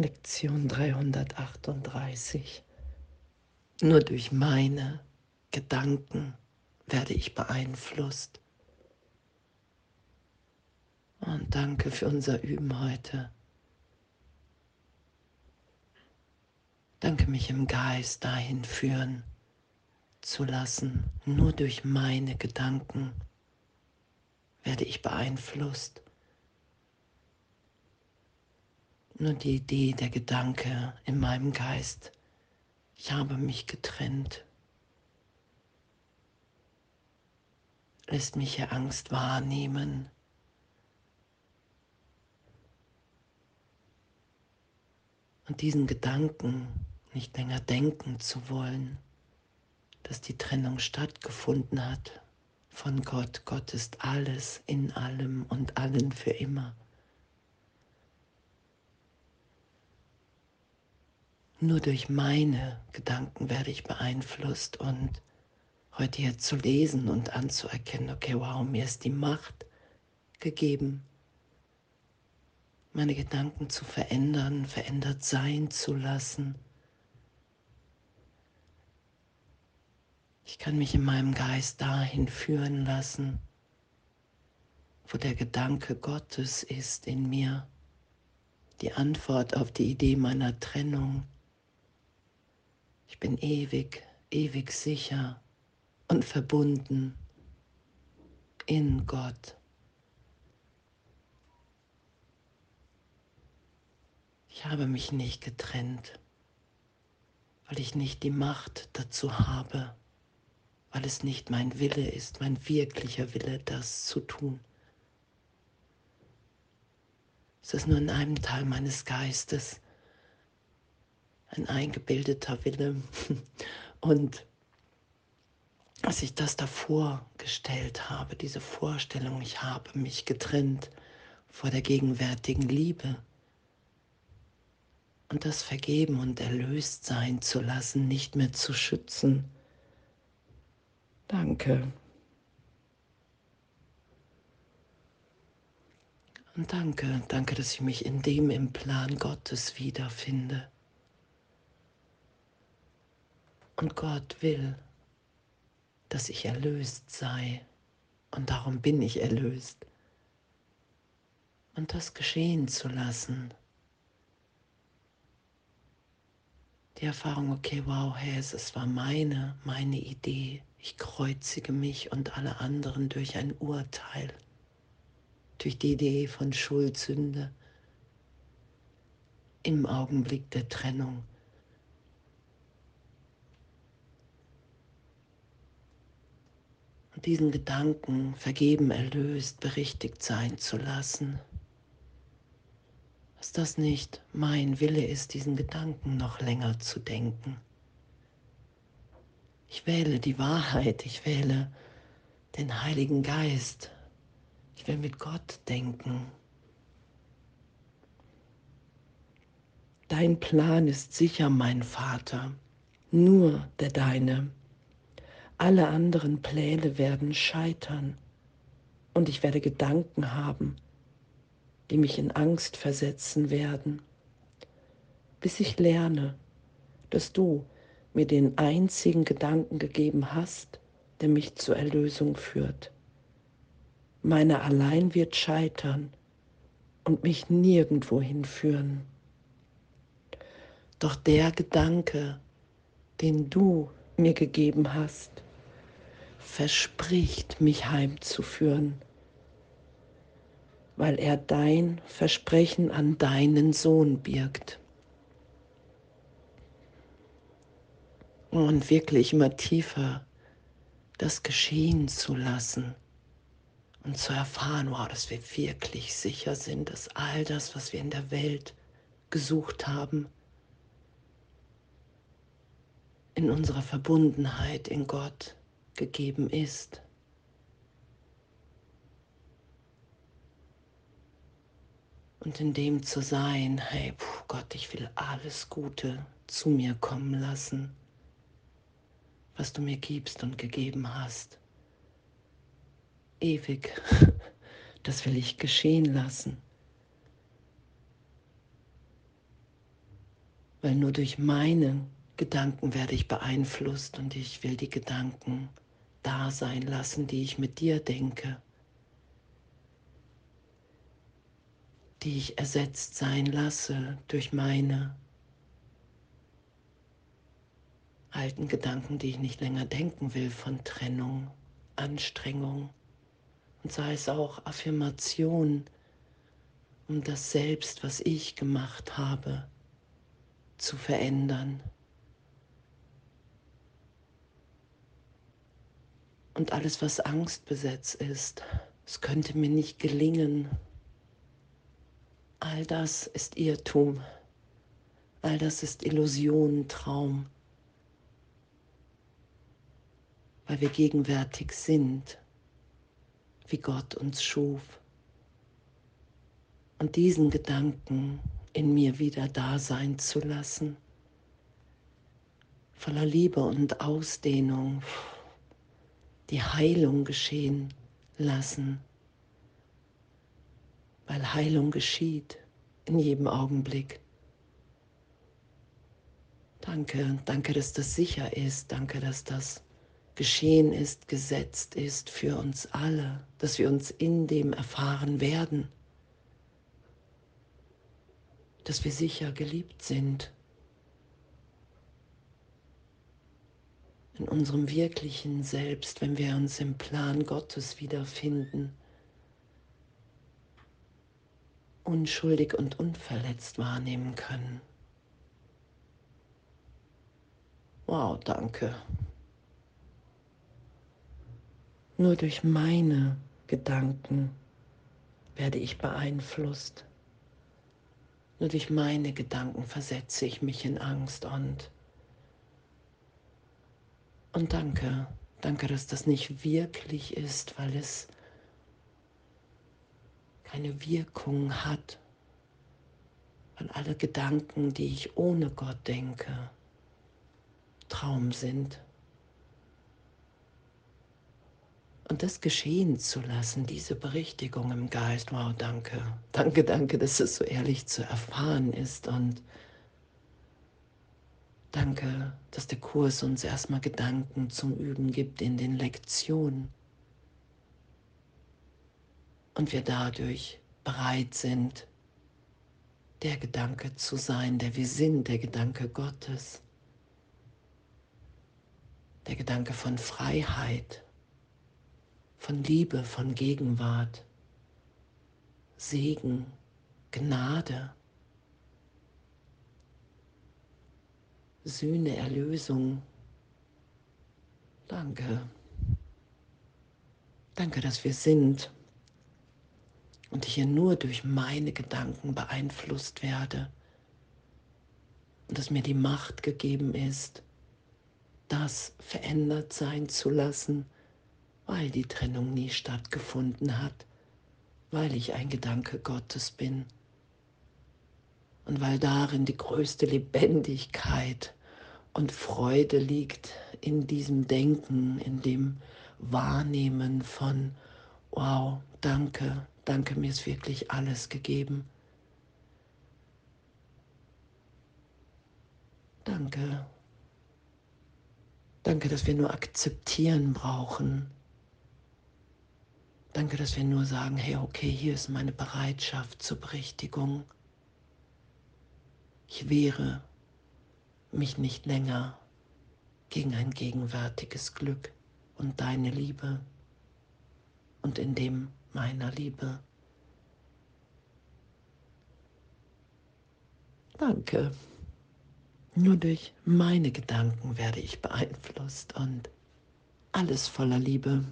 Lektion 338. Nur durch meine Gedanken werde ich beeinflusst. Und danke für unser Üben heute. Danke mich im Geist dahin führen zu lassen. Nur durch meine Gedanken werde ich beeinflusst. Nur die Idee, der Gedanke in meinem Geist, ich habe mich getrennt, lässt mich hier Angst wahrnehmen. Und diesen Gedanken nicht länger denken zu wollen, dass die Trennung stattgefunden hat von Gott. Gott ist alles in allem und allen für immer. Nur durch meine Gedanken werde ich beeinflusst und heute hier zu lesen und anzuerkennen, okay, wow, mir ist die Macht gegeben, meine Gedanken zu verändern, verändert sein zu lassen. Ich kann mich in meinem Geist dahin führen lassen, wo der Gedanke Gottes ist in mir, die Antwort auf die Idee meiner Trennung ich bin ewig, ewig sicher und verbunden in Gott. Ich habe mich nicht getrennt, weil ich nicht die Macht dazu habe, weil es nicht mein Wille ist, mein wirklicher Wille, das zu tun. Es ist nur in einem Teil meines Geistes, ein eingebildeter Wille. Und als ich das davor gestellt habe, diese Vorstellung, ich habe mich getrennt vor der gegenwärtigen Liebe und das vergeben und erlöst sein zu lassen, nicht mehr zu schützen. Danke. Und danke, danke, dass ich mich in dem im Plan Gottes wiederfinde. Und Gott will, dass ich erlöst sei. Und darum bin ich erlöst. Und das geschehen zu lassen. Die Erfahrung, okay, wow, Herr, es war meine, meine Idee. Ich kreuzige mich und alle anderen durch ein Urteil, durch die Idee von Schuld, Sünde im Augenblick der Trennung. Diesen Gedanken vergeben, erlöst, berichtigt sein zu lassen. Dass das nicht mein Wille ist, diesen Gedanken noch länger zu denken. Ich wähle die Wahrheit, ich wähle den Heiligen Geist. Ich will mit Gott denken. Dein Plan ist sicher, mein Vater, nur der deine. Alle anderen Pläne werden scheitern und ich werde Gedanken haben, die mich in Angst versetzen werden, bis ich lerne, dass du mir den einzigen Gedanken gegeben hast, der mich zur Erlösung führt. Meine allein wird scheitern und mich nirgendwo hinführen. Doch der Gedanke, den du mir gegeben hast, verspricht, mich heimzuführen, weil er dein Versprechen an deinen Sohn birgt. Und wirklich immer tiefer das geschehen zu lassen und zu erfahren, wow, dass wir wirklich sicher sind, dass all das, was wir in der Welt gesucht haben, in unserer Verbundenheit in Gott gegeben ist. Und in dem zu sein, hey puh, Gott, ich will alles Gute zu mir kommen lassen, was du mir gibst und gegeben hast. Ewig, das will ich geschehen lassen. weil nur durch meine Gedanken werde ich beeinflusst und ich will die Gedanken da sein lassen, die ich mit dir denke, die ich ersetzt sein lasse durch meine alten Gedanken, die ich nicht länger denken will, von Trennung, Anstrengung und sei es auch Affirmation, um das Selbst, was ich gemacht habe, zu verändern. Und alles, was angstbesetzt ist, es könnte mir nicht gelingen. All das ist Irrtum. All das ist Illusion, Traum. Weil wir gegenwärtig sind, wie Gott uns schuf. Und diesen Gedanken in mir wieder da sein zu lassen, voller Liebe und Ausdehnung, die Heilung geschehen lassen, weil Heilung geschieht in jedem Augenblick. Danke, danke, dass das sicher ist, danke, dass das geschehen ist, gesetzt ist für uns alle, dass wir uns in dem erfahren werden dass wir sicher geliebt sind. In unserem wirklichen Selbst, wenn wir uns im Plan Gottes wiederfinden, unschuldig und unverletzt wahrnehmen können. Wow, danke. Nur durch meine Gedanken werde ich beeinflusst. Nur durch meine Gedanken versetze ich mich in Angst und und danke, danke, dass das nicht wirklich ist, weil es keine Wirkung hat, weil alle Gedanken, die ich ohne Gott denke, Traum sind. Und das geschehen zu lassen, diese Berichtigung im Geist, wow, danke, danke, danke, dass es so ehrlich zu erfahren ist und danke, dass der Kurs uns erstmal Gedanken zum Üben gibt in den Lektionen. Und wir dadurch bereit sind, der Gedanke zu sein, der wir sind, der Gedanke Gottes, der Gedanke von Freiheit von Liebe, von Gegenwart, Segen, Gnade, Sühne, Erlösung. Danke. Danke, dass wir sind und ich hier nur durch meine Gedanken beeinflusst werde und dass mir die Macht gegeben ist, das verändert sein zu lassen, weil die Trennung nie stattgefunden hat, weil ich ein Gedanke Gottes bin und weil darin die größte Lebendigkeit und Freude liegt in diesem Denken, in dem Wahrnehmen von, wow, danke, danke, mir ist wirklich alles gegeben. Danke. Danke, dass wir nur akzeptieren brauchen Danke, dass wir nur sagen, hey, okay, hier ist meine Bereitschaft zur Berichtigung. Ich wehre mich nicht länger gegen ein gegenwärtiges Glück und deine Liebe und in dem meiner Liebe. Danke. Nur durch meine Gedanken werde ich beeinflusst und alles voller Liebe.